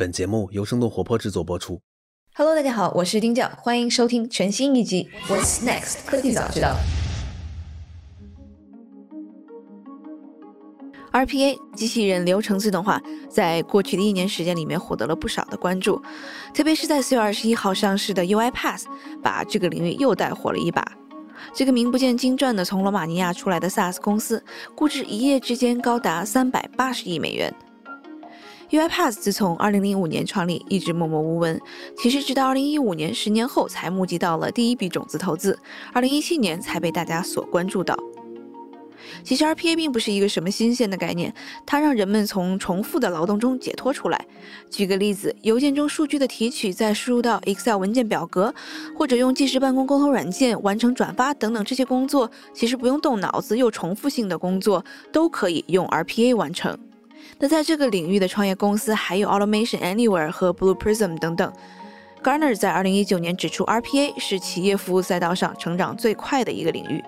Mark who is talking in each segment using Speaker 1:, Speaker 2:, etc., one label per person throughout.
Speaker 1: 本节目由生动活泼制作播出。
Speaker 2: Hello，大家好，我是丁教，欢迎收听全新一集《What's Next 科技早知道》。RPA 机器人流程自动化在过去的一年时间里面获得了不少的关注，特别是在四月二十一号上市的 UiPath，把这个领域又带火了一把。这个名不见经传的从罗马尼亚出来的 SaaS 公司，估值一夜之间高达三百八十亿美元。UiPath 自从2005年创立，一直默默无闻。其实，直到2015年，十年后才募集到了第一笔种子投资，2017年才被大家所关注到。其实 RPA 并不是一个什么新鲜的概念，它让人们从重复的劳动中解脱出来。举个例子，邮件中数据的提取再输入到 Excel 文件表格，或者用即时办公沟通软件完成转发等等这些工作，其实不用动脑子又重复性的工作，都可以用 RPA 完成。那在这个领域的创业公司还有 Automation Anywhere 和 Blue Prism 等等。Garner 在2019年指出，RPA 是企业服务赛道上成长最快的一个领域。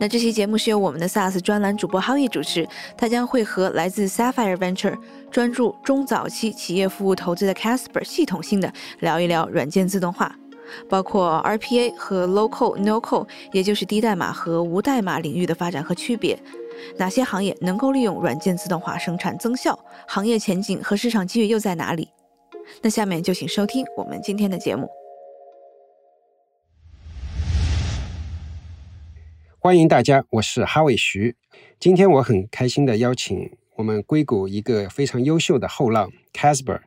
Speaker 2: 那这期节目是由我们的 SaaS 专栏主播 Howie 主持，他将会和来自 Sapphire Venture 专注中早期企业服务投资的 Casper 系统性的聊一聊软件自动化，包括 RPA 和 Low Code No Code，也就是低代码和无代码领域的发展和区别。哪些行业能够利用软件自动化生产增效？行业前景和市场机遇又在哪里？那下面就请收听我们今天的节目。
Speaker 3: 欢迎大家，我是哈伟徐。今天我很开心的邀请我们硅谷一个非常优秀的后浪 Casper，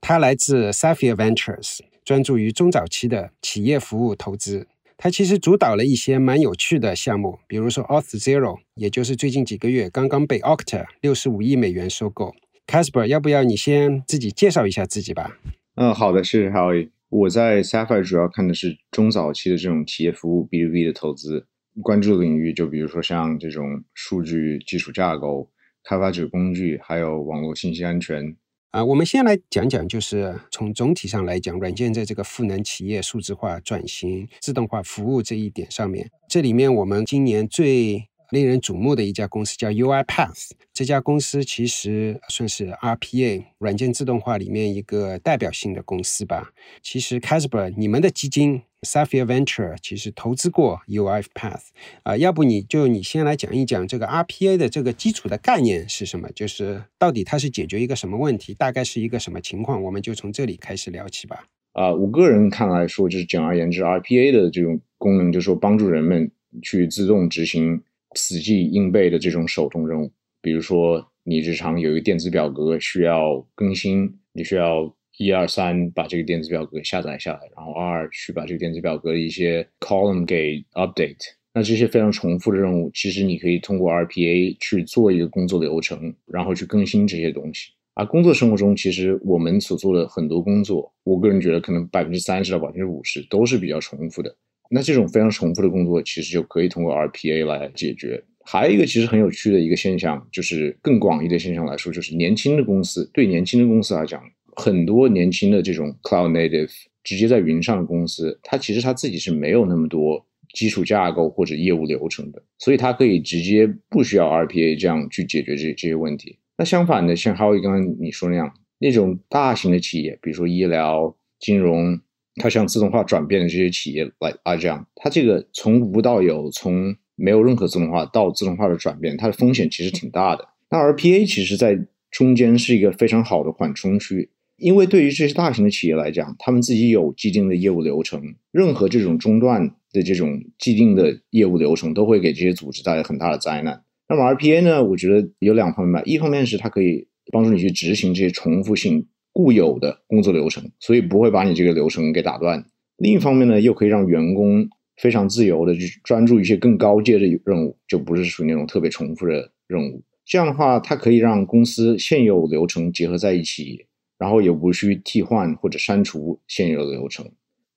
Speaker 3: 他来自 Sapphire Ventures，专注于中早期的企业服务投资。他其实主导了一些蛮有趣的项目，比如说 Auth Zero，也就是最近几个月刚刚被 Okta 六十五亿美元收购。Casper，要不要你先自己介绍一下自己吧？
Speaker 4: 嗯，好的，谢谢 Howie。我在 Sapphire 主要看的是中早期的这种企业服务 B to B 的投资，关注的领域就比如说像这种数据基础架构、开发者工具，还有网络信息安全。
Speaker 3: 啊，我们先来讲讲，就是从总体上来讲，软件在这个赋能企业数字化转型、自动化服务这一点上面，这里面我们今年最令人瞩目的一家公司叫 UiPath。这家公司其实算是 RPA 软件自动化里面一个代表性的公司吧。其实 Casper，你们的基金 Sapphire Venture 其实投资过 UiPath 啊、要不你就你先来讲一讲这个 RPA 的这个基础的概念是什么？就是到底它是解决一个什么问题，大概是一个什么情况？我们就从这里开始聊起吧。
Speaker 4: 啊、我个人看来说，就是简而言之，RPA 的这种功能，就是说帮助人们去自动执行死记硬背的这种手动任务。比如说，你日常有一个电子表格需要更新，你需要一二三把这个电子表格下载下来，然后二去把这个电子表格的一些 column 给 update。那这些非常重复的任务，其实你可以通过 RPA 去做一个工作流程，然后去更新这些东西。而工作生活中，其实我们所做的很多工作，我个人觉得可能百分之三十到百分之五十都是比较重复的。那这种非常重复的工作，其实就可以通过 RPA 来解决。还有一个其实很有趣的一个现象，就是更广义的现象来说，就是年轻的公司对年轻的公司来讲，很多年轻的这种 cloud native 直接在云上的公司，它其实它自己是没有那么多基础架构或者业务流程的，所以它可以直接不需要 RPA 这样去解决这这些问题。那相反的，像 Howie 刚刚你说那样，那种大型的企业，比如说医疗、金融，它像自动化转变的这些企业来啊这样，它这个从无到有，从没有任何自动化到自动化的转变，它的风险其实挺大的。那 RPA 其实在中间是一个非常好的缓冲区，因为对于这些大型的企业来讲，他们自己有既定的业务流程，任何这种中断的这种既定的业务流程都会给这些组织带来很大的灾难。那么 RPA 呢，我觉得有两方面吧，一方面是它可以帮助你去执行这些重复性固有的工作流程，所以不会把你这个流程给打断；另一方面呢，又可以让员工非常自由的去专注一些更高阶的任务，就不是属于那种特别重复的任务。这样的话，它可以让公司现有流程结合在一起，然后也无需替换或者删除现有的流程。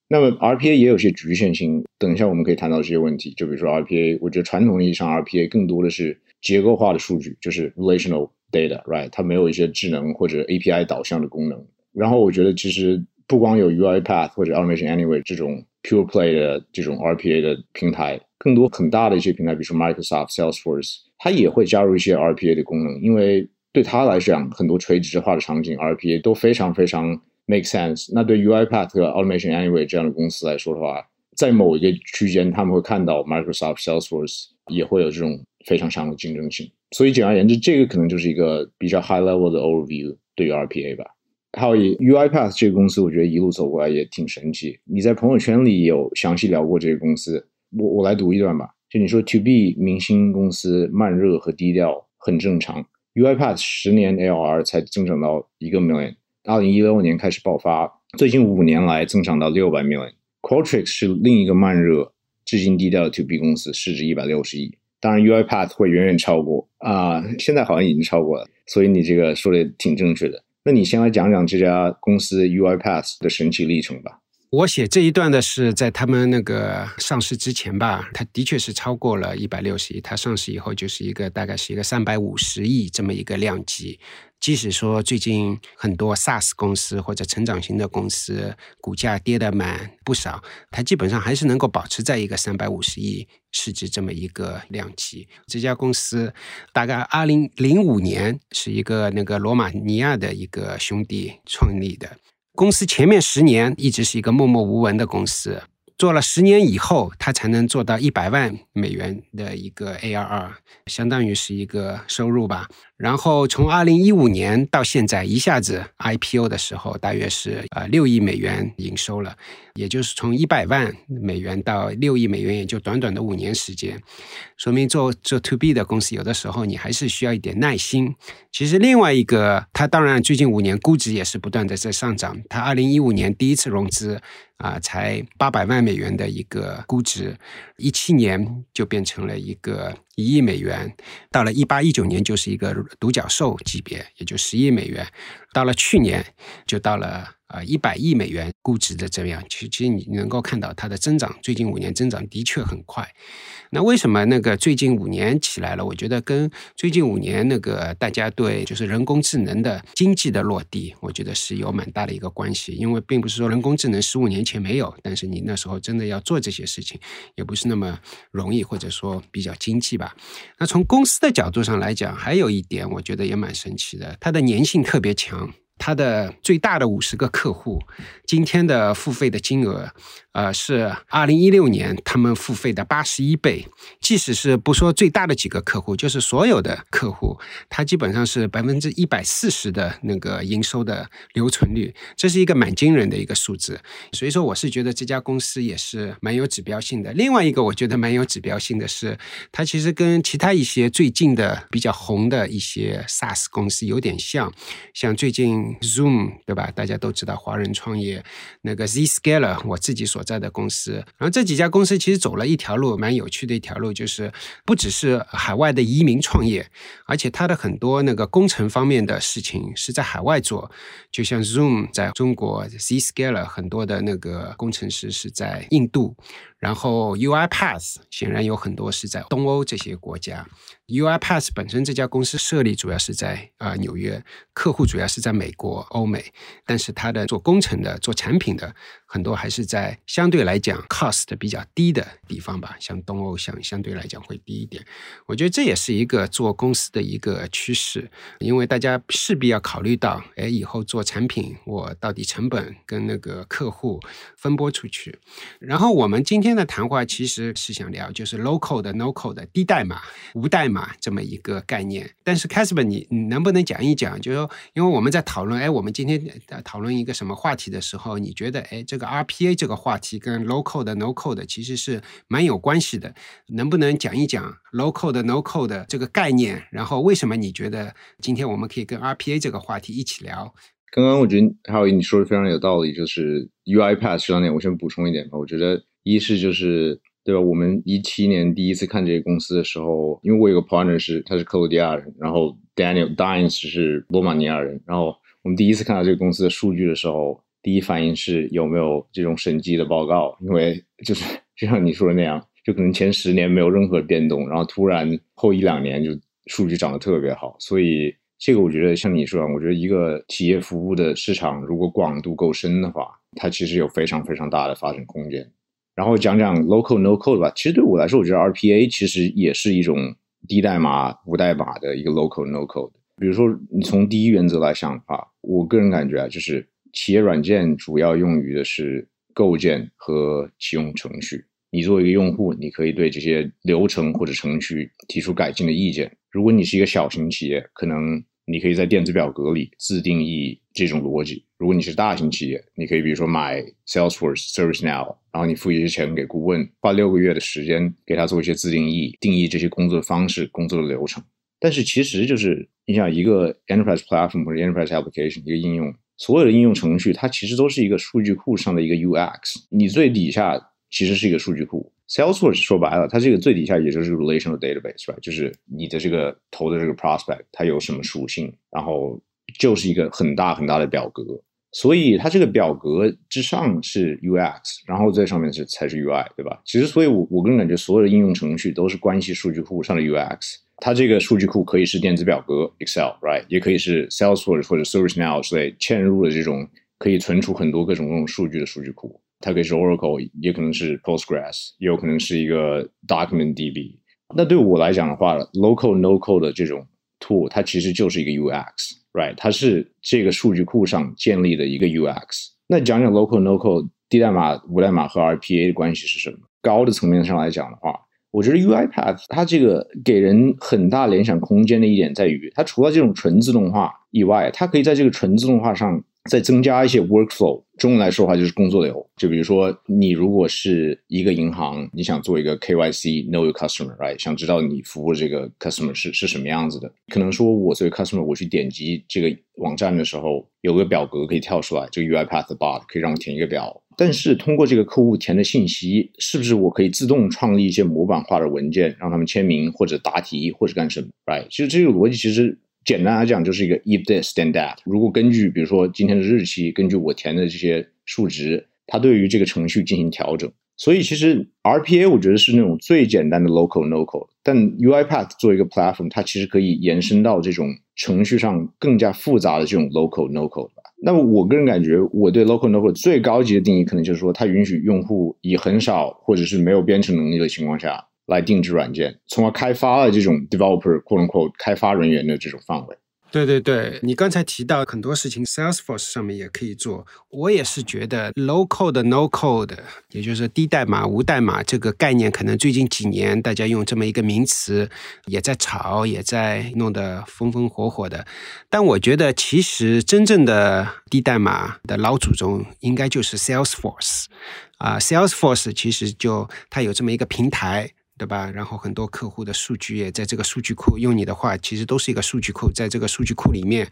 Speaker 4: 那么 RPA 也有些局限性，等一下我们可以谈到这些问题。就比如说 RPA，我觉得传统意义上 RPA 更多的是结构化的数据，就是 relational data，right？它没有一些智能或者 API 导向的功能。然后我觉得其实不光有 UiPath 或者 Automation Anywhere 这种 pure play 的这种 RPA 的平台，更多很大的一些平台，比如说 Microsoft、Salesforce，它也会加入一些 RPA 的功能，因为对它来讲，很多垂直化的场景 RPA 都非常非常 make sense。那对 UiPath 和 Automation Anyway 这样的公司来说的话，在某一个区间，他们会看到 Microsoft Salesforce 也会有这种非常强的竞争性。所以简而言之，这个可能就是一个比较 high level 的 overview 对于 RPA 吧。还有 UiPath 这个公司，我觉得一路走过来也挺神奇。你在朋友圈里有详细聊过这个公司，我我来读一段吧。就你说 To B 明星公司慢热和低调很正常。UiPath 十年 ARR 才增长到一个 million，二零一六年开始爆发，最近五年来增长到六百 million。Qualtrics 是另一个慢热、至今低调的 To B 公司，市值一百六十亿。当然，UiPath 会远远超过啊，现在好像已经超过了。所以你这个说的挺正确的。那你先来讲讲这家公司 UiPath 的神奇历程吧。
Speaker 3: 我写这一段的是在他们那个上市之前吧，它的确是超过了一百六十亿。它上市以后就是一个大概是一个三百五十亿这么一个量级。即使说最近很多 SaaS 公司或者成长型的公司股价跌的蛮不少，它基本上还是能够保持在一个三百五十亿市值这么一个量级。这家公司大概二零零五年是一个那个罗马尼亚的一个兄弟创立的。公司前面十年一直是一个默默无闻的公司，做了十年以后，它才能做到一百万美元的一个 ARR，相当于是一个收入吧。然后从二零一五年到现在，一下子 IPO 的时候，大约是呃六亿美元营收了，也就是从一百万美元到六亿美元，也就短短的五年时间。说明做做 To B 的公司，有的时候你还是需要一点耐心。其实另外一个，它当然最近五年估值也是不断的在上涨。它二零一五年第一次融资啊，才八百万美元的一个估值，一七年就变成了一个。一亿美元，到了一八一九年就是一个独角兽级别，也就十亿美元。到了去年，就到了啊一百亿美元估值的这样。其，其实你能够看到它的增长，最近五年增长的确很快。那为什么那个最近五年起来了？我觉得跟最近五年那个大家对就是人工智能的经济的落地，我觉得是有蛮大的一个关系。因为并不是说人工智能十五年前没有，但是你那时候真的要做这些事情，也不是那么容易，或者说比较经济吧。那从公司的角度上来讲，还有一点我觉得也蛮神奇的，它的粘性特别强。它的最大的五十个客户，今天的付费的金额，呃，是二零一六年他们付费的八十一倍。即使是不说最大的几个客户，就是所有的客户，它基本上是百分之一百四十的那个营收的留存率，这是一个蛮惊人的一个数字。所以说，我是觉得这家公司也是蛮有指标性的。另外一个，我觉得蛮有指标性的是，它其实跟其他一些最近的比较红的一些 SaaS 公司有点像，像最近。Zoom 对吧？大家都知道华人创业那个 Zscaler，我自己所在的公司。然后这几家公司其实走了一条路，蛮有趣的一条路，就是不只是海外的移民创业，而且它的很多那个工程方面的事情是在海外做。就像 Zoom 在中国，Zscaler 很多的那个工程师是在印度。然后 UiPath 显然有很多是在东欧这些国家。UiPath 本身这家公司设立主要是在啊纽约，客户主要是在美国、欧美，但是它的做工程的、做产品的。很多还是在相对来讲 cost 比较低的地方吧，像东欧相相对来讲会低一点。我觉得这也是一个做公司的一个趋势，因为大家势必要考虑到，哎，以后做产品我到底成本跟那个客户分拨出去。然后我们今天的谈话其实是想聊就是 local 的 no code 的低代码、无代码这么一个概念。但是 Casper，你你能不能讲一讲？就是说，因为我们在讨论，哎，我们今天在讨论一个什么话题的时候，你觉得，哎，这个。RPA 这个话题跟 local 的 no code 其实是蛮有关系的，能不能讲一讲 local 的 no code 这个概念？然后为什么你觉得今天我们可以跟 RPA 这个话题一起聊？
Speaker 4: 刚刚我觉得还有你说的非常有道理，就是 UiPath 这两点，我先补充一点吧。我觉得一是就是对吧？我们一七年第一次看这个公司的时候，因为我有个 partner 是他是克罗地亚人，然后 Daniel Dines 是罗马尼亚人，然后我们第一次看到这个公司的数据的时候。第一反应是有没有这种审计的报告，因为就是 就像你说的那样，就可能前十年没有任何变动，然后突然后一两年就数据涨得特别好，所以这个我觉得像你说，我觉得一个企业服务的市场如果广度够深的话，它其实有非常非常大的发展空间。然后讲讲 local no code 吧，其实对我来说，我觉得 RPA 其实也是一种低代码无代码的一个 local no code。比如说，你从第一原则来想的话，我个人感觉啊，就是企业软件主要用于的是构建和启用程序。你作为一个用户，你可以对这些流程或者程序提出改进的意见。如果你是一个小型企业，可能你可以在电子表格里自定义这种逻辑。如果你是大型企业，你可以比如说买 Salesforce、ServiceNow，然后你付一些钱给顾问，花六个月的时间给他做一些自定义，定义这些工作方式、工作的流程。但是其实就是你想一个 Enterprise Platform 或者 Enterprise Application 一个应用，所有的应用程序它其实都是一个数据库上的一个 UX，你最底下。其实是一个数据库，Salesforce 说白了，它这个最底下也就是 relational database，吧？就是你的这个投的这个 prospect，它有什么属性，然后就是一个很大很大的表格，所以它这个表格之上是 UX，然后最上面是才是 UI，对吧？其实，所以我我个人感觉，所有的应用程序都是关系数据库上的 UX，它这个数据库可以是电子表格 Excel，right，也可以是 Salesforce 或者 ServiceNow 之类嵌入的这种可以存储很多各种各种数据的数据库。它可以是 Oracle，也可能是 Postgres，也有可能是一个 Document DB。那对我来讲的话，Local No Code 的这种 tool，它其实就是一个 UX，right？它是这个数据库上建立的一个 UX。那讲讲 Local No Code 低代码、无代码和 RPA 的关系是什么？高的层面上来讲的话，我觉得 UiPath 它这个给人很大联想空间的一点在于，它除了这种纯自动化以外，它可以在这个纯自动化上。再增加一些 workflow，中文来说的话就是工作流。就比如说，你如果是一个银行，你想做一个 KYC Know Your Customer，right？想知道你服务这个 customer 是是什么样子的。可能说我作为 customer，我去点击这个网站的时候，有个表格可以跳出来，这个 UiPath bot 可以让我填一个表。但是通过这个客户填的信息，是不是我可以自动创立一些模板化的文件，让他们签名或者答题或者干什么？right？其实这个逻辑其实。简单来讲，就是一个 if this then that。如果根据比如说今天的日期，根据我填的这些数值，它对于这个程序进行调整。所以其实 RPA 我觉得是那种最简单的 local local，但 UiPath 作为一个 platform，它其实可以延伸到这种程序上更加复杂的这种 local local。那么我个人感觉，我对 local novel 最高级的定义，可能就是说它允许用户以很少或者是没有编程能力的情况下。来定制软件，从而开发了这种 developer quote unquote 开发人员的这种范围。
Speaker 3: 对对对，你刚才提到很多事情，Salesforce 上面也可以做。我也是觉得 low code no code，也就是低代码无代码这个概念，可能最近几年大家用这么一个名词也在炒，也在弄得风风火火的。但我觉得其实真正的低代码的老祖宗应该就是 Salesforce 啊，Salesforce 其实就它有这么一个平台。对吧？然后很多客户的数据也在这个数据库，用你的话，其实都是一个数据库，在这个数据库里面，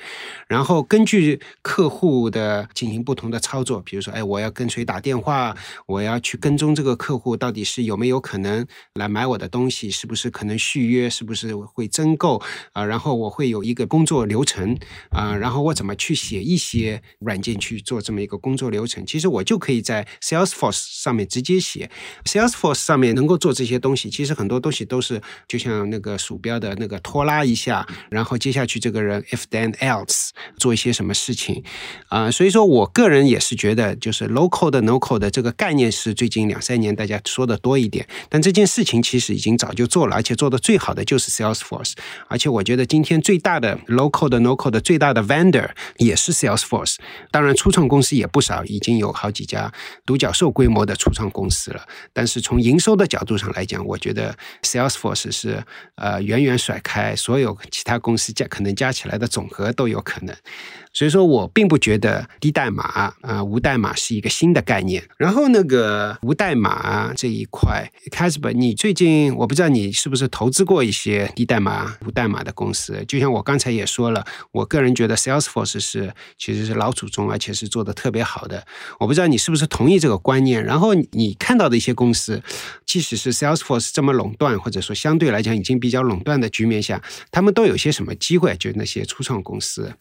Speaker 3: 然后根据客户的进行不同的操作，比如说，哎，我要跟谁打电话，我要去跟踪这个客户到底是有没有可能来买我的东西，是不是可能续约，是不是会增购啊？然后我会有一个工作流程啊，然后我怎么去写一些软件去做这么一个工作流程？其实我就可以在 Salesforce 上面直接写，Salesforce 上面能够做这些东西。其其实很多东西都是就像那个鼠标的那个拖拉一下，然后接下去这个人 if then else 做一些什么事情。啊，所以说我个人也是觉得，就是 local 的 nocal 的这个概念是最近两三年大家说的多一点，但这件事情其实已经早就做了，而且做的最好的就是 Salesforce，而且我觉得今天最大的 local 的 nocal 的最大的 vendor 也是 Salesforce，当然初创公司也不少，已经有好几家独角兽规模的初创公司了，但是从营收的角度上来讲，我觉得 Salesforce 是呃远远甩开所有其他公司加可能加起来的总和都有可能。所以说我并不觉得低代码啊无代码是一个新的概念。然后那个无代码这一块 c a s p e r 你最近我不知道你是不是投资过一些低代码无代码的公司？就像我刚才也说了，我个人觉得 Salesforce 是其实是老祖宗，而且是做的特别好的。我不知道你是不是同意这个观念？然后你看到的一些公司，即使是 Salesforce 这么垄断，或者说相对来讲已经比较垄断的局面下，他们都有些什么机会？就那些初创公司。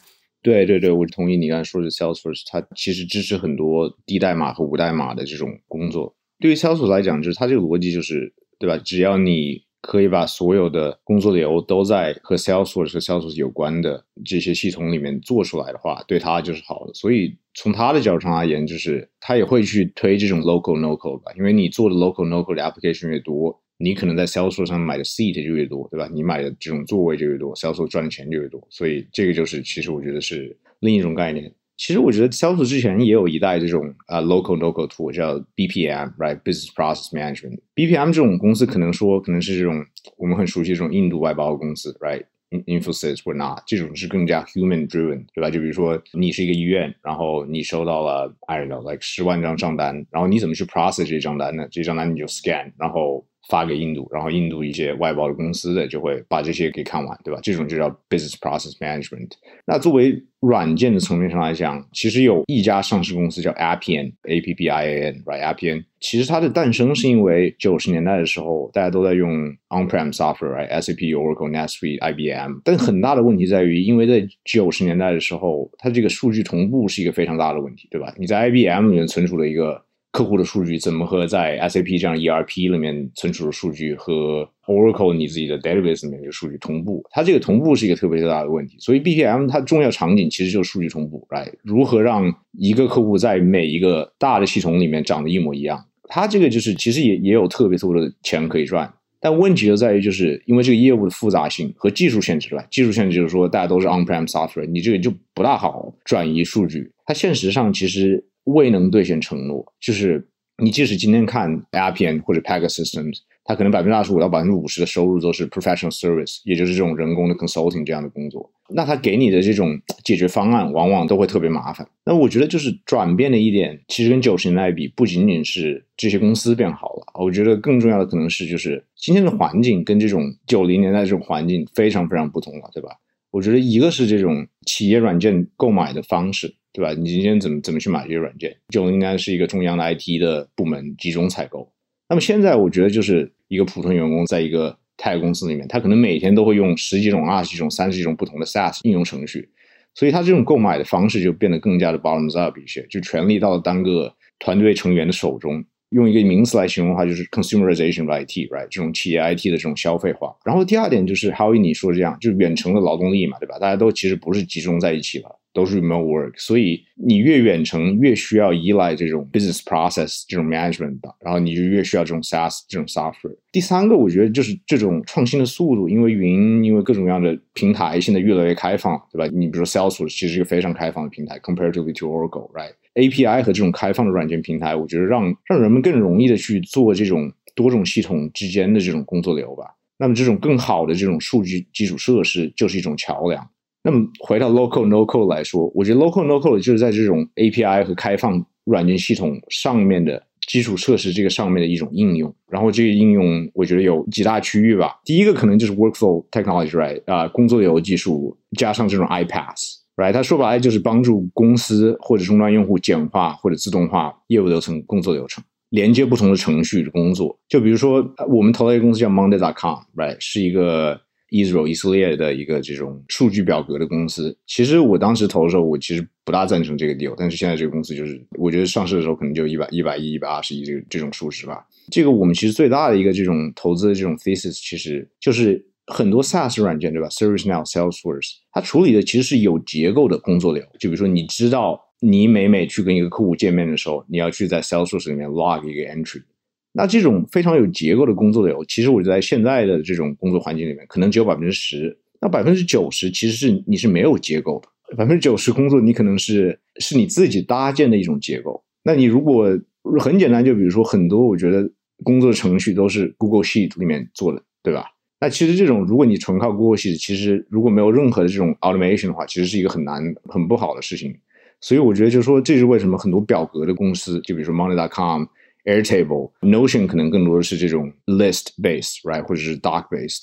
Speaker 4: 对对对，我同意你刚才说的，Salesforce 它其实支持很多低代码和无代码的这种工作。对于 Sales 来讲，就是它这个逻辑就是，对吧？只要你可以把所有的工作流都在和 Salesforce 和 Salesforce 有关的这些系统里面做出来的话，对它就是好的。所以从它的角度上而言，就是它也会去推这种 local no code 吧，因为你做的 local no code application 越多。你可能在销售上买的 seat 就越多，对吧？你买的这种座位就越多，销售赚的钱就越多。所以这个就是其实我觉得是另一种概念。其实我觉得销售之前也有一代这种啊 local local tool 叫 BPM，right？Business Process Management。BPM 这种公司可能说可能是这种我们很熟悉这种印度外包公司，right？Infosys 或 not 这种是更加 human driven，对吧？就比如说你是一个医院，然后你收到了 I don't know like 十万张账单，然后你怎么去 process 这账单呢？这账单你就 scan，然后发给印度，然后印度一些外包的公司的就会把这些给看完，对吧？这种就叫 business process management。那作为软件的层面上来讲，其实有一家上市公司叫 Appian，A P P I A N，right？Appian。其实它的诞生是因为九十年代的时候，大家都在用 on-prem software，right？S A P、Oracle、NetSuite、I B M。但很大的问题在于，因为在九十年代的时候，它这个数据同步是一个非常大的问题，对吧？你在 I B M 里面存储了一个。客户的数据怎么和在 SAP 这样 ERP 里面存储的数据和 Oracle 你自己的 database 里面的数据同步？它这个同步是一个特别大的问题。所以 BPM 它重要场景其实就是数据同步，right？如何让一个客户在每一个大的系统里面长得一模一样？它这个就是其实也也有特别多的钱可以赚，但问题就在于就是因为这个业务的复杂性和技术限制吧。技术限制就是说大家都是 on-prem software，你这个就不大好转移数据。它现实上其实。未能兑现承诺，就是你即使今天看 Appian 或者 Pegasystems，它可能百分之二十五到百分之五十的收入都是 professional service，也就是这种人工的 consulting 这样的工作。那它给你的这种解决方案，往往都会特别麻烦。那我觉得就是转变的一点，其实跟九十年代比，不仅仅是这些公司变好了，我觉得更重要的可能是就是今天的环境跟这种九零年代这种环境非常非常不同了，对吧？我觉得一个是这种企业软件购买的方式。对吧？你今天怎么怎么去买这些软件？就应该是一个中央的 IT 的部门集中采购。那么现在我觉得就是一个普通员工在一个太公司里面，他可能每天都会用十几种、二十几种、三十几种不同的 SaaS 应用程序，所以他这种购买的方式就变得更加的 bottom up 一些，就权力到了单个团队成员的手中。用一个名词来形容的话，就是 consumerization of IT，right？这种企业 IT 的这种消费化。然后第二点就是，还有你说这样，就是远程的劳动力嘛，对吧？大家都其实不是集中在一起了。都是 remote work，所以你越远程越需要依赖这种 business process 这种 management 的，然后你就越需要这种 SaaS 这种 software。第三个，我觉得就是这种创新的速度，因为云，因为各种各样的平台现在越来越开放，对吧？你比如说 Salesforce 其实是一个非常开放的平台，comparatively to Oracle，right？API 和这种开放的软件平台，我觉得让让人们更容易的去做这种多种系统之间的这种工作流吧。那么这种更好的这种数据基础设施就是一种桥梁。那么回到 local no code 来说，我觉得 local no code 就是在这种 API 和开放软件系统上面的基础设施这个上面的一种应用。然后这个应用我觉得有几大区域吧。第一个可能就是 workflow technology，right？啊，工作流技术加上这种 iPass，right？它说白了就是帮助公司或者终端用户简化或者自动化业务流程、工作流程，连接不同的程序的工作。就比如说我们投了一个公司叫 Monday.com，right？是一个。Israel 以色列的一个这种数据表格的公司，其实我当时投的时候，我其实不大赞成这个 deal，但是现在这个公司就是，我觉得上市的时候可能就一百一百亿、一百二十亿这个这种数值吧。这个我们其实最大的一个这种投资的这种 thesis，其实就是很多 SaaS 软件对吧？ServiceNow、Salesforce，它处理的其实是有结构的工作流，就比如说你知道，你每每去跟一个客户见面的时候，你要去在 Salesforce 里面 log 一个 entry。那这种非常有结构的工作流，其实我在现在的这种工作环境里面，可能只有百分之十。那百分之九十其实是你是没有结构的，百分之九十工作你可能是是你自己搭建的一种结构。那你如果很简单，就比如说很多我觉得工作程序都是 Google Sheet 里面做的，对吧？那其实这种如果你纯靠 Google Sheet，其实如果没有任何的这种 automation 的话，其实是一个很难很不好的事情。所以我觉得就是说，这是为什么很多表格的公司，就比如说 Monday.com。Airtable、Notion 可能更多的是这种 list based，right，或者是 doc based。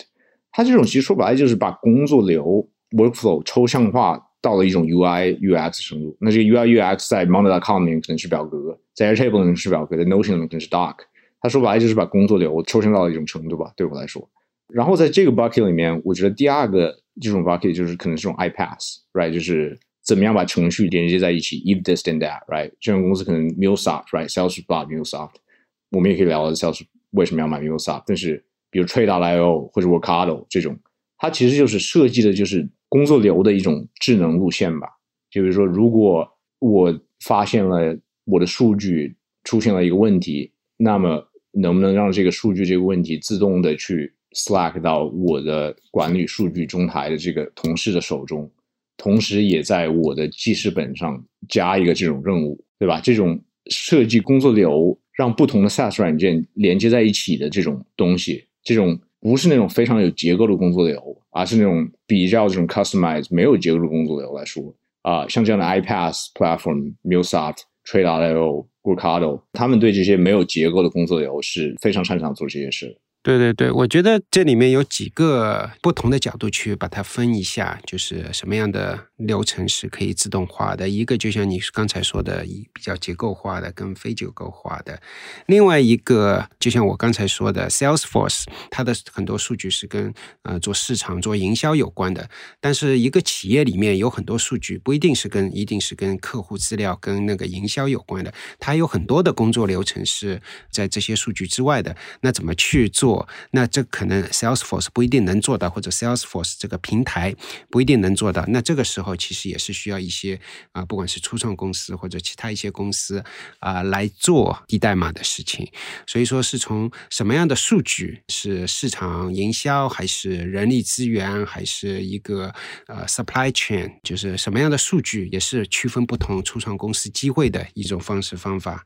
Speaker 4: 它这种其实说白了就是把工作流 workflow 抽象化到了一种 UI UX 程度。那这个 UI UX 在 Monday.com 里面可能是表格，在 Airtable 里面是表格，在 Notion 里面可能是 doc。它说白了就是把工作流抽象到了一种程度吧，对我来说。然后在这个 bucket 里面，我觉得第二个这种 bucket 就是可能是这种 iPass，right，就是怎么样把程序连接在一起，if this then that，right？这种公司可能 m u l s o f t r i g h t s a l e s f o r c e、m u l s o f t 我们也可以聊 Salesforce 为什么要买 m u l s o f t。但是，比如 Trade.io 或者 Workado 这种，它其实就是设计的就是工作流的一种智能路线吧。就比如说，如果我发现了我的数据出现了一个问题，那么能不能让这个数据这个问题自动的去 Slack 到我的管理数据中台的这个同事的手中，同时也在我的记事本上加一个这种任务，对吧？这种设计工作流，让不同的 SaaS 软件连接在一起的这种东西，这种不是那种非常有结构的工作流，而是那种比较这种 customize 没有结构的工作流来说，啊，像这样的 iPass platform、MuleSoft、Trade.io、Workado，他们对这些没有结构的工作流是非常擅长做这些事。
Speaker 3: 对对对，我觉得这里面有几个不同的角度去把它分一下，就是什么样的流程是可以自动化的。一个就像你刚才说的，比较结构化的跟非结构化的；另外一个就像我刚才说的，Salesforce 它的很多数据是跟呃做市场、做营销有关的。但是一个企业里面有很多数据不一定是跟一定是跟客户资料、跟那个营销有关的，它有很多的工作流程是在这些数据之外的。那怎么去做？那这可能 Salesforce 不一定能做到，或者 Salesforce 这个平台不一定能做到。那这个时候其实也是需要一些啊，不管是初创公司或者其他一些公司啊来做低代码的事情。所以说是从什么样的数据是市场营销，还是人力资源，还是一个呃 supply chain，就是什么样的数据也是区分不同初创公司机会的一种方式方法。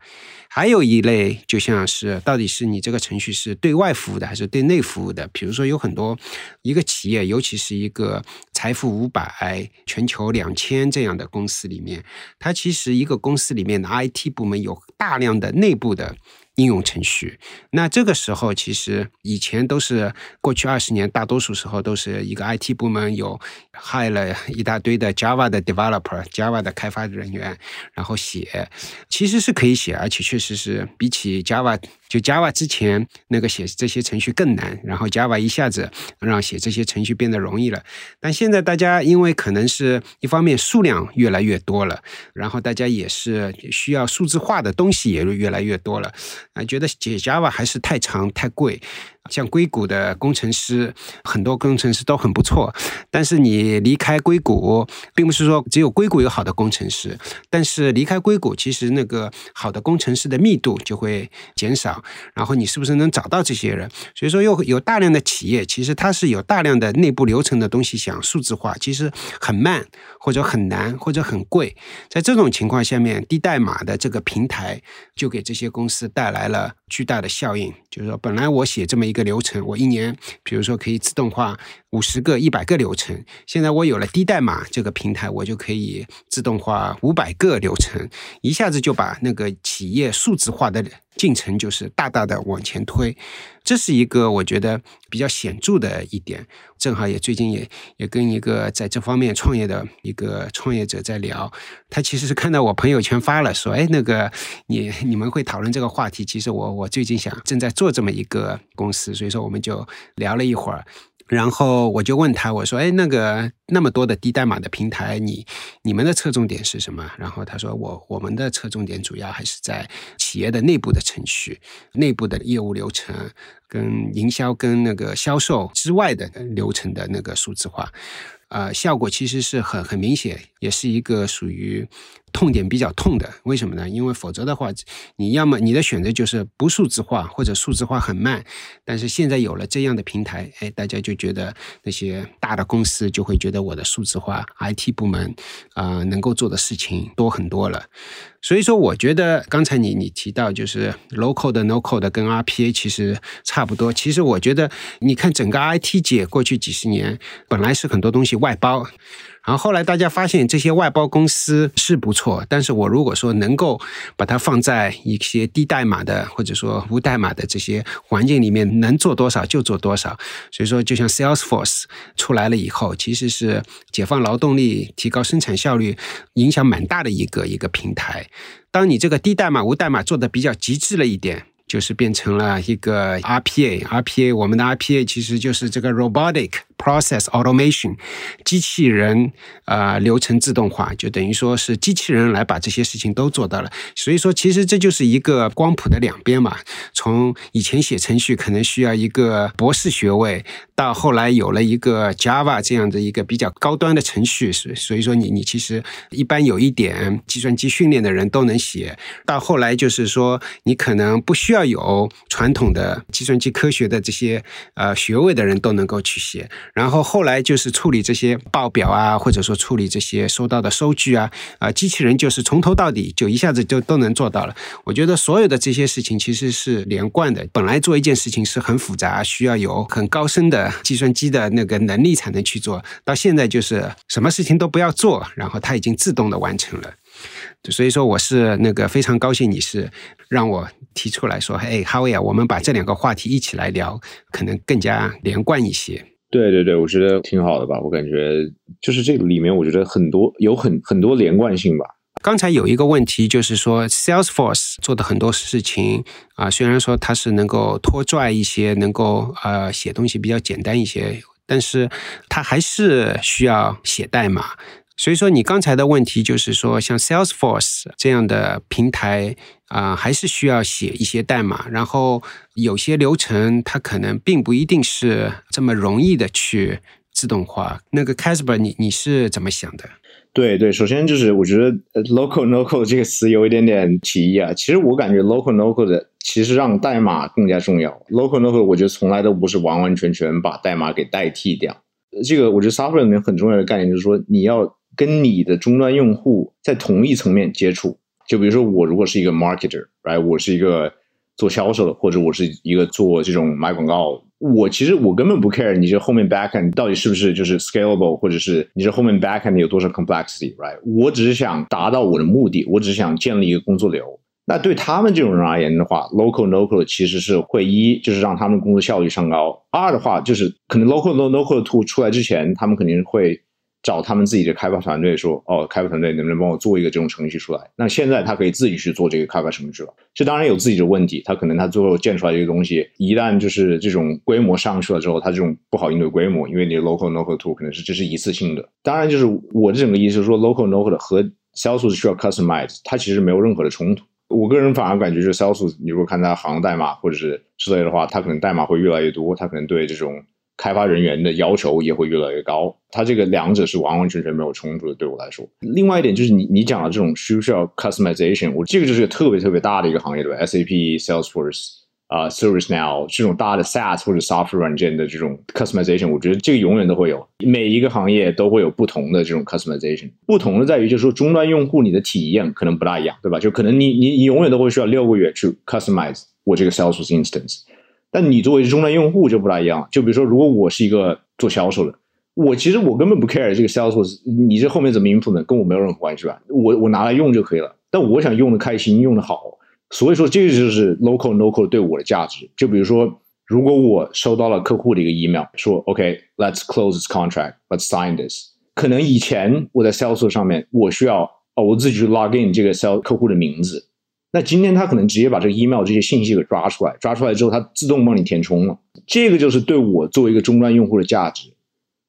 Speaker 3: 还有一类就像是到底是你这个程序是对外服务的。还是对内服务的，比如说有很多一个企业，尤其是一个财富五百、全球求两千这样的公司里面，它其实一个公司里面的 IT 部门有大量的内部的。应用程序，那这个时候其实以前都是过去二十年，大多数时候都是一个 IT 部门有害了一大堆的 Java 的 developer、Java 的开发人员，然后写，其实是可以写，而且确实是比起 Java 就 Java 之前那个写这些程序更难，然后 Java 一下子让写这些程序变得容易了。但现在大家因为可能是一方面数量越来越多了，然后大家也是需要数字化的东西也越来越多了。啊，觉得解加吧还是太长太贵。像硅谷的工程师，很多工程师都很不错，但是你离开硅谷，并不是说只有硅谷有好的工程师，但是离开硅谷，其实那个好的工程师的密度就会减少。然后你是不是能找到这些人？所以说，又有大量的企业，其实它是有大量的内部流程的东西想数字化，其实很慢，或者很难，或者很贵。在这种情况下面，低代码的这个平台就给这些公司带来了巨大的效应。就是说，本来我写这么一一个流程，我一年，比如说可以自动化五十个、一百个流程。现在我有了低代码这个平台，我就可以自动化五百个流程，一下子就把那个企业数字化的。进程就是大大的往前推，这是一个我觉得比较显著的一点。正好也最近也也跟一个在这方面创业的一个创业者在聊，他其实是看到我朋友圈发了，说：“哎，那个你你们会讨论这个话题？其实我我最近想正在做这么一个公司，所以说我们就聊了一会儿。”然后我就问他，我说：“哎，那个那么多的低代码的平台，你你们的侧重点是什么？”然后他说：“我我们的侧重点主要还是在企业的内部的程序、内部的业务流程、跟营销、跟那个销售之外的流程的那个数字化。”呃，效果其实是很很明显，也是一个属于痛点比较痛的。为什么呢？因为否则的话，你要么你的选择就是不数字化，或者数字化很慢。但是现在有了这样的平台，哎，大家就觉得那些大的公司就会觉得我的数字化 IT 部门啊，能够做的事情多很多了。所以说，我觉得刚才你你提到就是 local 的 no code 的跟 RPA 其实差不多。其实我觉得，你看整个 IT 界过去几十年，本来是很多东西外包。然后后来大家发现这些外包公司是不错，但是我如果说能够把它放在一些低代码的或者说无代码的这些环境里面，能做多少就做多少。所以说，就像 Salesforce 出来了以后，其实是解放劳动力、提高生产效率，影响蛮大的一个一个平台。当你这个低代码、无代码做的比较极致了一点。就是变成了一个 RPA，RPA 我们的 RPA 其实就是这个 robotic process automation，机器人啊、呃、流程自动化，就等于说是机器人来把这些事情都做到了。所以说，其实这就是一个光谱的两边嘛。从以前写程序可能需要一个博士学位，到后来有了一个 Java 这样的一个比较高端的程序，所所以说你你其实一般有一点计算机训练的人都能写。到后来就是说，你可能不需要要有传统的计算机科学的这些呃学位的人都能够去写。然后后来就是处理这些报表啊，或者说处理这些收到的收据啊，啊、呃，机器人就是从头到底就一下子就都能做到了。我觉得所有的这些事情其实是连贯的。本来做一件事情是很复杂，需要有很高深的计算机的那个能力才能去做，到现在就是什么事情都不要做，然后它已经自动的完成了。所以说，我是那个非常高兴，你是让我提出来说，哎，哈维啊，我们把这两个话题一起来聊，可能更加连贯一些。
Speaker 4: 对对对，我觉得挺好的吧。我感觉就是这个里面，我觉得很多有很很多连贯性吧。
Speaker 3: 刚才有一个问题，就是说 Salesforce 做的很多事情啊、呃，虽然说它是能够拖拽一些，能够呃写东西比较简单一些，但是它还是需要写代码。所以说，你刚才的问题就是说，像 Salesforce 这样的平台啊、还是需要写一些代码，然后有些流程它可能并不一定是这么容易的去自动化。那个 Casper，你你是怎么想的？
Speaker 4: 对对，首先就是我觉得 local local 这个词有一点点歧义啊。其实我感觉 local local 的其实让代码更加重要。local local 我觉得从来都不是完完全全把代码给代替掉。这个我觉得 software 里面很重要的概念就是说你要。跟你的终端用户在同一层面接触，就比如说我如果是一个 marketer，right，我是一个做销售的，或者我是一个做这种买广告，我其实我根本不 care 你这后面 backend 到底是不是就是 scalable，或者是你这后面 backend 有多少 complexity，right，我只是想达到我的目的，我只是想建立一个工作流。那对他们这种人而言的话，local local 其实是会一就是让他们工作效率上高，二的话就是可能 local no no code tool 出来之前，他们肯定会。找他们自己的开发团队说，哦，开发团队能不能帮我做一个这种程序出来？那现在他可以自己去做这个开发程序了。这当然有自己的问题，他可能他最后建出来这个东西，一旦就是这种规模上去了之后，他这种不好应对规模，因为你 local no code tool 可能是这是一次性的。当然，就是我的整个意思是说，local no code 和 Salesforce 需要 customize，它其实没有任何的冲突。我个人反而感觉，就是 sells，你如果看它行代码或者是之类的话，它可能代码会越来越多，它可能对这种。开发人员的要求也会越来越高，它这个两者是完完全全没有冲突的，对我来说。另外一点就是你你讲的这种需不需要 customization，我这个就是特别特别大的一个行业，对吧？SAP、Salesforce 啊、ServiceNow 这种大的 SaaS 或者 software 软件的这种 customization，我觉得这个永远都会有，每一个行业都会有不同的这种 customization。不同的在于就是说终端用户你的体验可能不大一样，对吧？就可能你你你永远都会需要六个月去 customize 我这个 Salesforce instance。但你作为终端用户就不大一样，就比如说，如果我是一个做销售的，我其实我根本不 care 这个 sales，你这后面怎么 implement 跟我没有任何关系吧？我我拿来用就可以了。但我想用的开心，用的好，所以说这个就是 local local 对我的价值。就比如说，如果我收到了客户的一个 email，说 OK，let's、close this contract，let's sign this。可能以前我在 Salesforce 上面，我需要哦我自己去 log in 这个 sales 客户的名字。那今天他可能直接把这个 email 这些信息给抓出来，抓出来之后，它自动帮你填充了。这个就是对我作为一个终端用户的价值。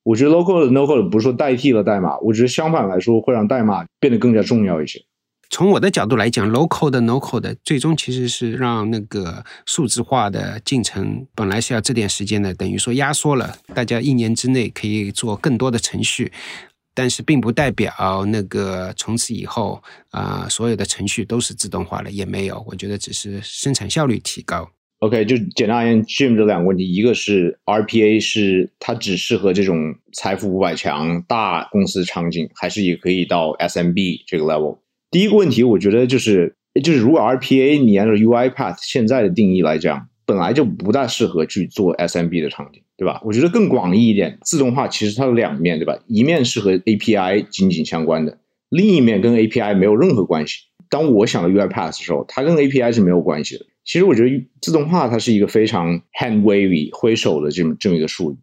Speaker 4: 我觉得 local 的 no code 不是说代替了代码，我觉得相反来说会让代码变得更加重要一些。
Speaker 3: 从我的角度来讲，local 的 no code 的最终其实是让那个数字化的进程本来是要这点时间的，等于说压缩了，大家一年之内可以做更多的程序。但是并不代表那个从此以后啊、所有的程序都是自动化了，也没有。我觉得只是生产效率提高。
Speaker 4: OK，就简单而言，Jim 这两个问题，一个是 RPA 是它只适合这种财富五百强大公司场景，还是也可以到 SMB 这个 level？第一个问题，我觉得就是就是如果 RPA 你按照 UiPath 现在的定义来讲，本来就不大适合去做 SMB 的场景。对吧？我觉得更广义一点，自动化其实它有两面，对吧？一面是和 API 紧紧相关的，另一面跟 API 没有任何关系。当我想到 UiPath 的时候，它跟 API 是没有关系的。其实我觉得自动化它是一个非常 hand wavy 挥手的这么这么一个术语。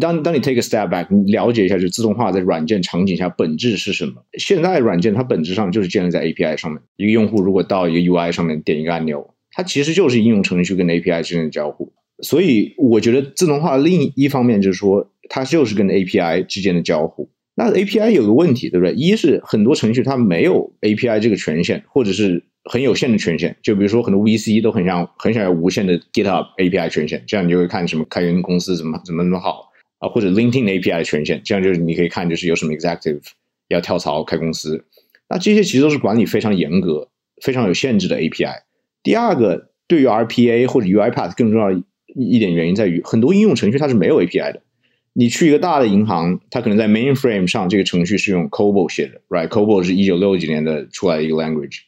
Speaker 4: 当当你 take a step back，你了解一下，就自动化在软件场景下本质是什么？现在软件它本质上就是建立在 API 上面。一个用户如果到一个 UI 上面点一个按钮，它其实就是应用程序跟 API 之间的交互。所以我觉得自动化另一方面就是说，它就是跟 API 之间的交互。那 API 有个问题，对不对？一是很多程序它没有 API 这个权限，或者是很有限的权限。就比如说很多 VC 都很想很想要无限的 GitHub API 权限，这样你就会看什么开源公司怎么怎么怎么好啊，或者 LinkedIn API 权限，这样就是你可以看就是有什么 executive 要跳槽开公司。那这些其实都是管理非常严格、非常有限制的 API。第二个，对于 RPA 或者 UiPath 更重要一点原因在于，很多应用程序它是没有 API 的。你去一个大的银行，它可能在 mainframe 上这个程序是用 COBOL 写的，right？COBOL 是一九六几年的出来的一个 language。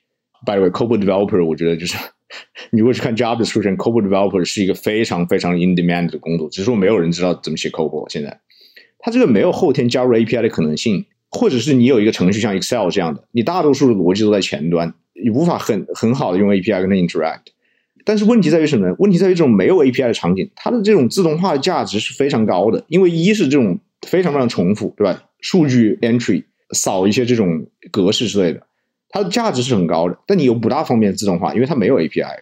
Speaker 4: By the way，COBOL developer 我觉得就是 你如果去看 job description，COBOL developer 是一个非常非常 in demand 的工作，只是说没有人知道怎么写 COBOL。现在它这个没有后天加入 API 的可能性。或者是你有一个程序像 Excel 这样的，你大多数的逻辑都在前端，你无法很很好的用 API 跟它 interact。但是问题在于什么呢？问题在于这种没有 API 的场景，它的这种自动化的价值是非常高的，因为一是这种非常非常重复，对吧？数据 entry 扫一些这种格式之类的，它的价值是很高的。但你又不大方便自动化，因为它没有 API。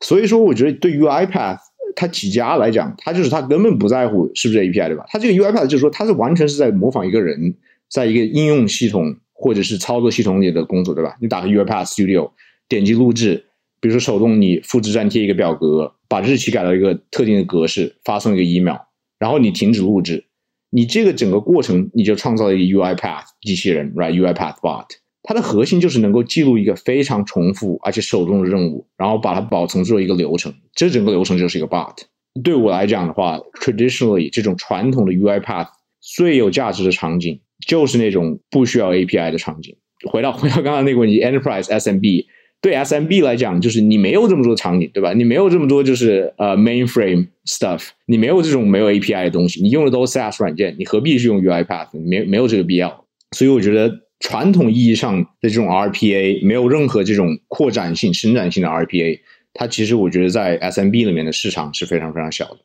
Speaker 4: 所以说，我觉得对于 iPad 它几家来讲，它就是它根本不在乎是不是 API，对吧？它这个 UiPath 就是说，它是完全是在模仿一个人。在一个应用系统或者是操作系统里的工作，对吧？你打开 UiPath Studio，点击录制，比如说手动你复制粘贴一个表格，把日期改到一个特定的格式，发送一个 email，然后你停止录制，你这个整个过程你就创造了一个 UiPath 机器人，right？UiPath Bot，它的核心就是能够记录一个非常重复而且手动的任务，然后把它保存做一个流程，这整个流程就是一个 Bot。对我来讲的话，traditionally 这种传统的 UiPath 最有价值的场景。就是那种不需要 API 的场景。回到回到刚刚那个问题，Enterprise SMB 对 SMB 来讲，就是你没有这么多场景，对吧？你没有这么多就是呃 mainframe stuff，你没有这种没有 API 的东西，你用的都是 SaaS 软件，你何必去用 UiPath？没没有这个必要。所以我觉得传统意义上的这种 RPA 没有任何这种扩展性、伸展性的 RPA，它其实我觉得在 SMB 里面的市场是非常非常小的。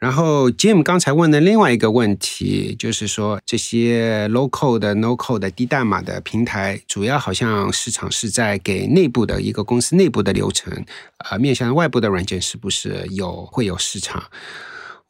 Speaker 3: 然后 Jim 刚才问的另外一个问题，就是说这些 local 的 no call 的低代码的平台，主要好像市场是在给内部的一个公司内部的流程，呃，面向外部的软件是不是有会有市场？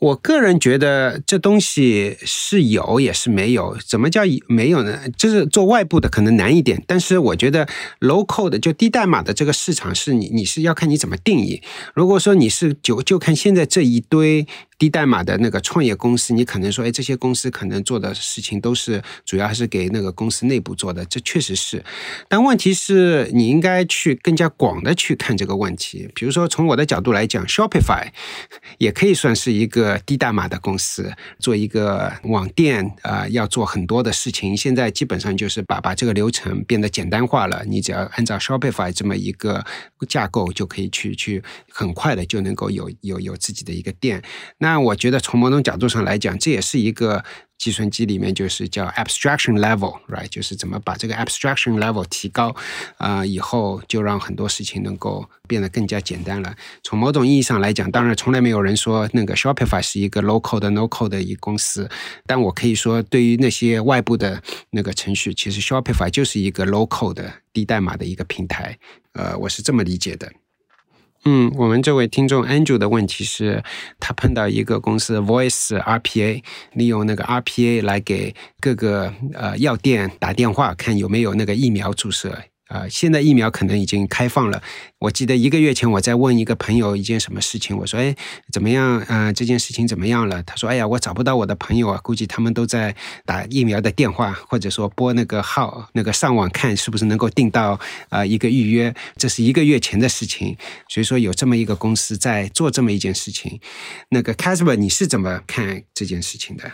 Speaker 3: 我个人觉得这东西是有也是没有。怎么叫没有呢？就是做外部的可能难一点，但是我觉得 local 的就低代码的这个市场是你你是要看你怎么定义。如果说你是就就看现在这一堆。低代码的那个创业公司，你可能说，哎，这些公司可能做的事情都是主要还是给那个公司内部做的，这确实是。但问题是你应该去更加广的去看这个问题。比如说，从我的角度来讲，Shopify 也可以算是一个呃低代码的公司，做一个网店啊，要做很多的事情。现在基本上就是把把这个流程变得简单化了，你只要按照 Shopify 这么一个架构，就可以去去很快的就能够有有有自己的一个店。那我觉得从某种角度上来讲，这也是一个计算机里面就是叫 abstraction level，right？就是怎么把这个 abstraction level 提高啊，以后就让很多事情能够变得更加简单了。从某种意义上来讲，当然从来没有人说那个 Shopify 是一个 local 的 no code 的一公司，但我可以说，对于那些外部的那个程序，其实 Shopify 就是一个 local 的低代码的一个平台。呃，我是这么理解的。嗯，我们这位听众 Andrew 的问题是，他碰到一个公司 Voice RPA，利用那个 RPA 来给各个呃药店打电话，看有没有那个疫苗注射。啊，现在疫苗可能已经开放了。我记得一个月前我在问一个朋友一件什么事情，我说：“哎，怎么样？嗯，这件事情怎么样了？”他说：“哎呀，我找不到我的朋友啊，估计他们都在打疫苗的电话，或者说拨那个号，那个上网看是不是能够订到啊一个预约。”这是一个月前的事情，所以说有这么一个公司在做这么一件事情。那个 Casper，你是怎么看这件事情的？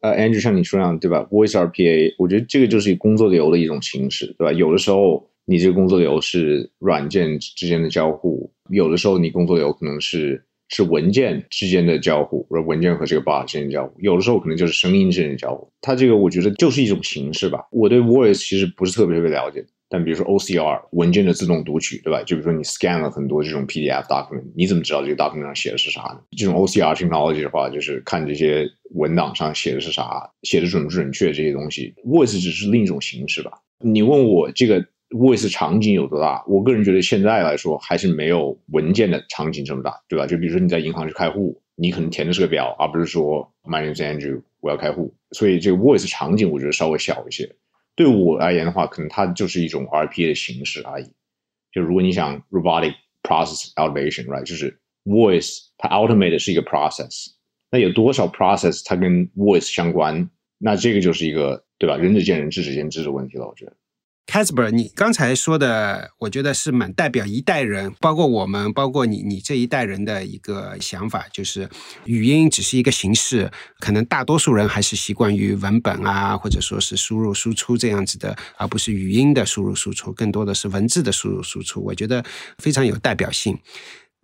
Speaker 4: 呃，Andrew 像你说样，对吧？Voice RPA，我觉得这个就是工作流的一种形式，对吧？有的时候。你这个工作流是软件之间的交互，有的时候你工作流可能是是文件之间的交互，或者文件和这个 bot 之间的交互，有的时候可能就是声音之间的交互。它这个我觉得就是一种形式吧。我对 voice 其实不是特别特别了解，但比如说 OCR 文件的自动读取，对吧？就比如说你 scan 了很多这种 PDF document，你怎么知道这个 document 上写的是啥呢？这种 OCR technology 的话，就是看这些文档上写的是啥，写的准不准确这些东西。voice 只是另一种形式吧。你问我这个。Voice 场景有多大？我个人觉得现在来说还是没有文件的场景这么大，对吧？就比如说你在银行去开户，你可能填的是个表，而不是说 My name is Andrew，我要开户。所以这个 voice 场景我觉得稍微小一些。对我而言的话，可能它就是一种 RPA 的形式而已。就如果你想 robotic process automation，right，就是 voice 它 automate 是一个 process，那有多少 process 它跟 voice 相关？那这个就是一个对吧？仁者见仁，智者见智的问题了，我觉得。
Speaker 3: Casper，你刚才说的，我觉得是蛮代表一代人，包括我们，包括你，你这一代人的一个想法，就是语音只是一个形式，可能大多数人还是习惯于文本啊，或者说是输入输出这样子的，而不是语音的输入输出，更多的是文字的输入输出。我觉得非常有代表性。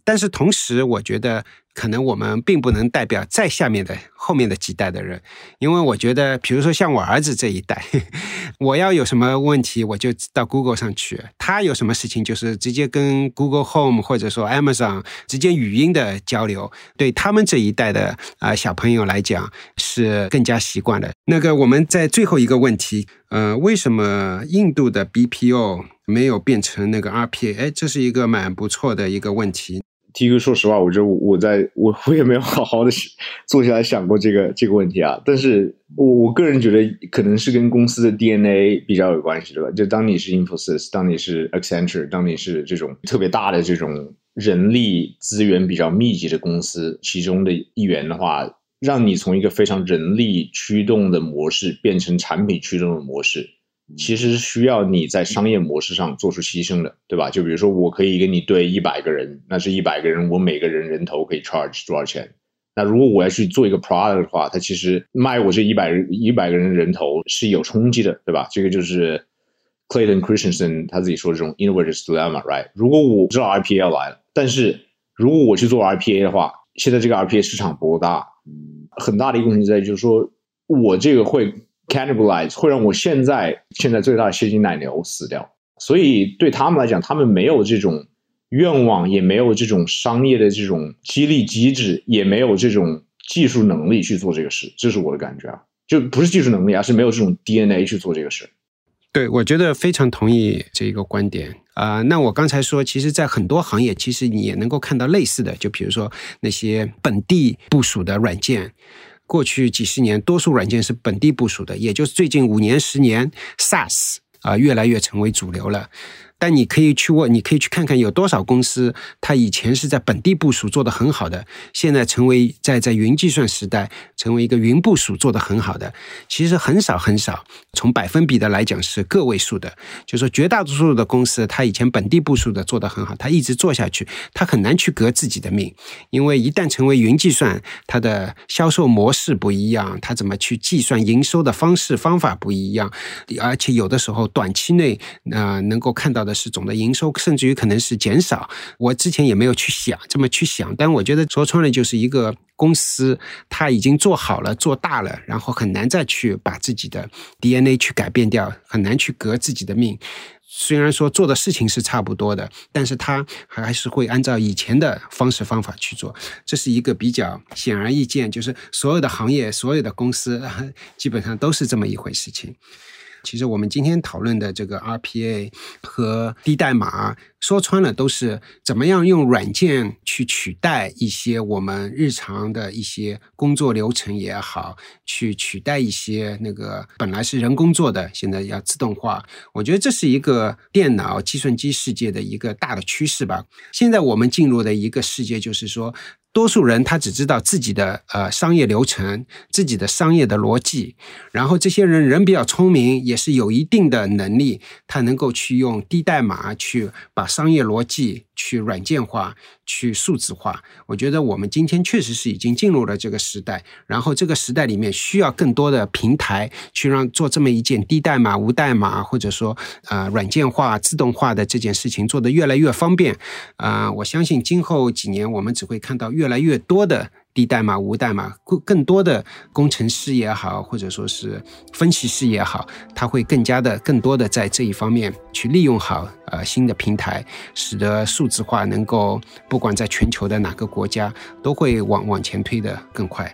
Speaker 3: 但是同时，我觉得可能我们并不能代表再下面的后面的几代的人，因为我觉得，比如说像我儿子这一代，我要有什么问题，我就到 Google 上去，他有什么事情，就是直接跟 Google Home 或者说 Amazon 直接语音的交流，对他们这一代的啊小朋友来讲是更加习惯的。那个我们在最后一个问题，呃，为什么印度的 BPO 没有变成那个 RPA？哎，这是一个蛮不错的一个问题。
Speaker 4: T 哥，说实话，我觉得我在我我也没有好好的坐下来想过这个这个问题啊。但是我我个人觉得，可能是跟公司的 DNA 比较有关系，对吧？就当你是 Infosys，当你是 Accenture，当你是这种特别大的这种人力资源比较密集的公司其中的一员的话，让你从一个非常人力驱动的模式变成产品驱动的模式。其实需要你在商业模式上做出牺牲的，对吧？就比如说，我可以跟你对一百个人，那这一百个人，我每个人人头可以 charge 多少钱？那如果我要去做一个 product 的话，它其实卖我这一百一百个人人头是有冲击的，对吧？这个就是 Clayton Christensen 他自己说这种 innovators dilemma，right？如果我知道 RPA 来了，但是如果我去做 RPA 的话，现在这个 RPA 市场不够大，很大的一个问题在于，就是说我这个会。Cannibalize 会让我现在现在最大的现金奶牛死掉，所以对他们来讲，他们没有这种愿望，也没有这种商业的这种激励机制，也没有这种技术能力去做这个事。这是我的感觉啊，就不是技术能力，而是没有这种 DNA 去做这个事。
Speaker 3: 对，我觉得非常同意这一个观点啊。那我刚才说，其实，在很多行业，其实你也能够看到类似的，就比如说那些本地部署的软件。过去几十年，多数软件是本地部署的，也就是最近五年、十年，SaaS 啊，越来越成为主流了。但你可以去问，你可以去看看有多少公司，它以前是在本地部署做得很好的，现在成为在在云计算时代成为一个云部署做得很好的，其实很少很少。从百分比的来讲是个位数的，就说绝大多数的公司，它以前本地部署的做得很好，它一直做下去，它很难去革自己的命，因为一旦成为云计算，它的销售模式不一样，它怎么去计算营收的方式方法不一样，而且有的时候短期内啊能够看到的。是总的营收，甚至于可能是减少。我之前也没有去想这么去想，但我觉得说穿了就是一个公司，它已经做好了、做大了，然后很难再去把自己的 DNA 去改变掉，很难去革自己的命。虽然说做的事情是差不多的，但是它还是会按照以前的方式方法去做。这是一个比较显而易见，就是所有的行业、所有的公司 基本上都是这么一回事情。其实我们今天讨论的这个 RPA 和低代码，说穿了都是怎么样用软件去取代一些我们日常的一些工作流程也好，去取代一些那个本来是人工做的，现在要自动化。我觉得这是一个电脑、计算机世界的一个大的趋势吧。现在我们进入的一个世界就是说。多数人他只知道自己的呃商业流程，自己的商业的逻辑，然后这些人人比较聪明，也是有一定的能力，他能够去用低代码去把商业逻辑去软件化。去数字化，我觉得我们今天确实是已经进入了这个时代，然后这个时代里面需要更多的平台去让做这么一件低代码、无代码，或者说呃软件化、自动化的这件事情做得越来越方便。啊，我相信今后几年我们只会看到越来越多的。低代码、无代码，更更多的工程师也好，或者说是分析师也好，他会更加的、更多的在这一方面去利用好呃新的平台，使得数字化能够不管在全球的哪个国家都会往往前推的更快。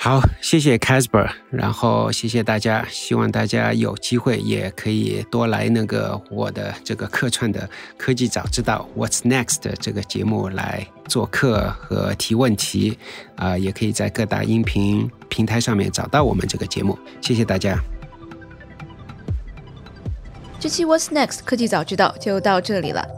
Speaker 3: 好，谢谢 Casper，然后谢谢大家，希望大家有机会也可以多来那个我的这个客串的科技早知道 What's Next 这个节目来做客和提问题，啊、也可以在各大音频平台上面找到我们这个节目，谢谢大家。
Speaker 2: 这期 What's Next 科技早知道就到这里了。